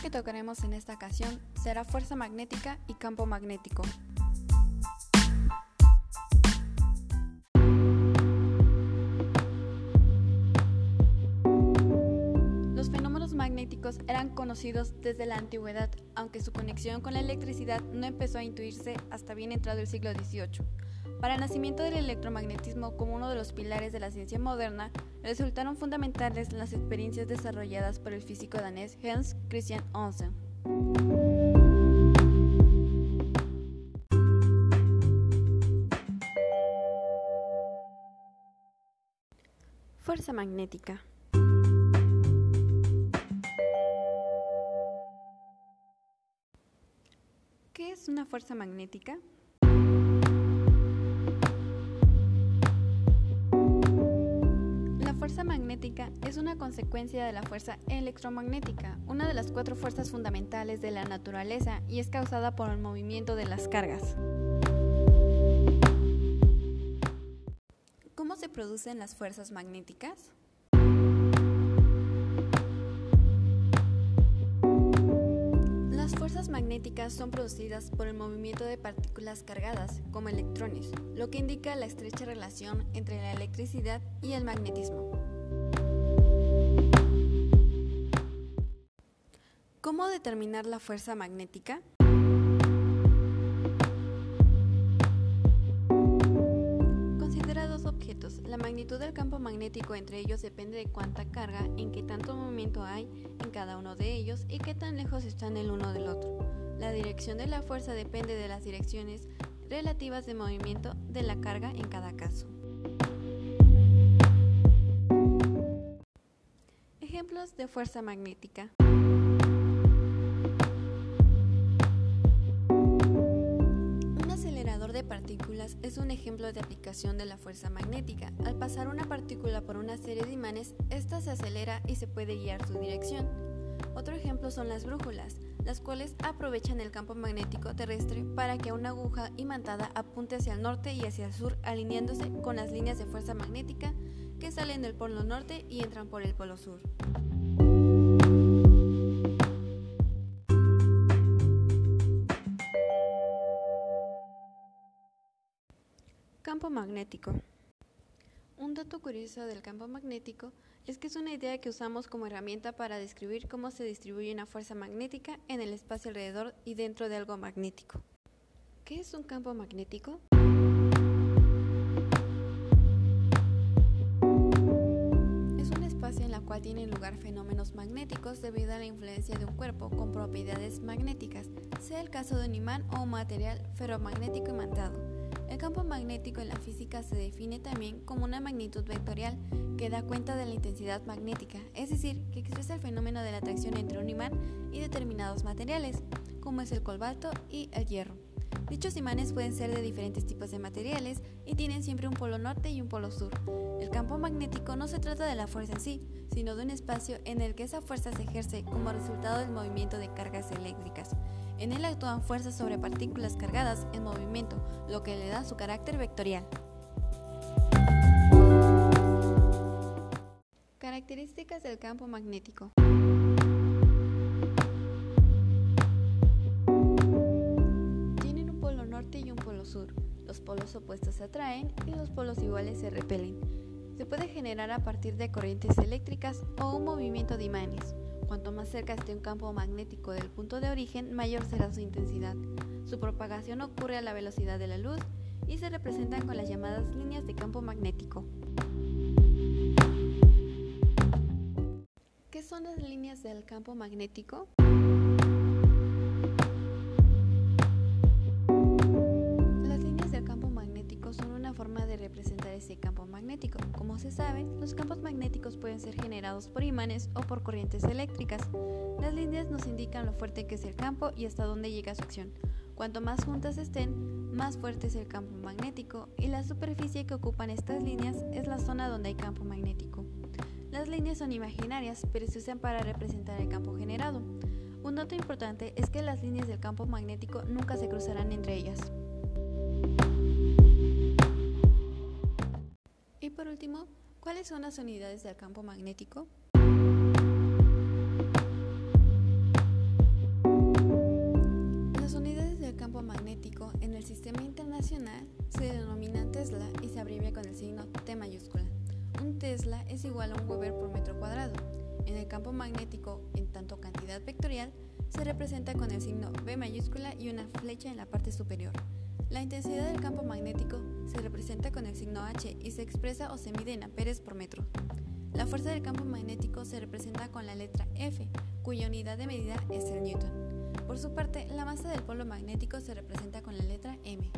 que tocaremos en esta ocasión será fuerza magnética y campo magnético. Los fenómenos magnéticos eran conocidos desde la antigüedad, aunque su conexión con la electricidad no empezó a intuirse hasta bien entrado el siglo XVIII. Para el nacimiento del electromagnetismo como uno de los pilares de la ciencia moderna, resultaron fundamentales las experiencias desarrolladas por el físico danés Hans Christian Onsen. Fuerza magnética. ¿Qué es una fuerza magnética? Fuerza magnética es una consecuencia de la fuerza electromagnética, una de las cuatro fuerzas fundamentales de la naturaleza y es causada por el movimiento de las cargas. ¿Cómo se producen las fuerzas magnéticas? Las fuerzas magnéticas son producidas por el movimiento de partículas cargadas, como electrones, lo que indica la estrecha relación entre la electricidad y el magnetismo. ¿Cómo determinar la fuerza magnética? Considera dos objetos. La magnitud del campo magnético entre ellos depende de cuánta carga, en qué tanto movimiento hay en cada uno de ellos y qué tan lejos están el uno del otro. La dirección de la fuerza depende de las direcciones relativas de movimiento de la carga en cada caso. Ejemplos de fuerza magnética. Partículas es un ejemplo de aplicación de la fuerza magnética. Al pasar una partícula por una serie de imanes, ésta se acelera y se puede guiar su dirección. Otro ejemplo son las brújulas, las cuales aprovechan el campo magnético terrestre para que una aguja imantada apunte hacia el norte y hacia el sur alineándose con las líneas de fuerza magnética que salen del polo norte y entran por el polo sur. Campo magnético. Un dato curioso del campo magnético es que es una idea que usamos como herramienta para describir cómo se distribuye una fuerza magnética en el espacio alrededor y dentro de algo magnético. ¿Qué es un campo magnético? Es un espacio en el cual tienen lugar fenómenos magnéticos debido a la influencia de un cuerpo con propiedades magnéticas, sea el caso de un imán o un material ferromagnético imantado. El campo magnético en la física se define también como una magnitud vectorial que da cuenta de la intensidad magnética, es decir, que expresa el fenómeno de la atracción entre un imán y determinados materiales, como es el cobalto y el hierro. Dichos imanes pueden ser de diferentes tipos de materiales y tienen siempre un polo norte y un polo sur. El campo magnético no se trata de la fuerza en sí, sino de un espacio en el que esa fuerza se ejerce como resultado del movimiento de cargas eléctricas. En él actúan fuerzas sobre partículas cargadas en movimiento, lo que le da su carácter vectorial. Características del campo magnético. Tienen un polo norte y un polo sur. Los polos opuestos se atraen y los polos iguales se repelen. Se puede generar a partir de corrientes eléctricas o un movimiento de imanes. Cuanto más cerca esté un campo magnético del punto de origen, mayor será su intensidad. Su propagación ocurre a la velocidad de la luz y se representan con las llamadas líneas de campo magnético. ¿Qué son las líneas del campo magnético? Por imanes o por corrientes eléctricas. Las líneas nos indican lo fuerte que es el campo y hasta dónde llega su acción. Cuanto más juntas estén, más fuerte es el campo magnético y la superficie que ocupan estas líneas es la zona donde hay campo magnético. Las líneas son imaginarias, pero se usan para representar el campo generado. Un dato importante es que las líneas del campo magnético nunca se cruzarán entre ellas. ¿Cuáles son las unidades del campo magnético? Las unidades del campo magnético en el sistema internacional se denominan Tesla y se abrevia con el signo T mayúscula. Un Tesla es igual a un Weber por metro cuadrado. En el campo magnético, en tanto cantidad vectorial, se representa con el signo B mayúscula y una flecha en la parte superior. La intensidad del campo magnético se representa con el signo H y se expresa o se mide en amperes por metro. La fuerza del campo magnético se representa con la letra F, cuya unidad de medida es el newton. Por su parte, la masa del polo magnético se representa con la letra M.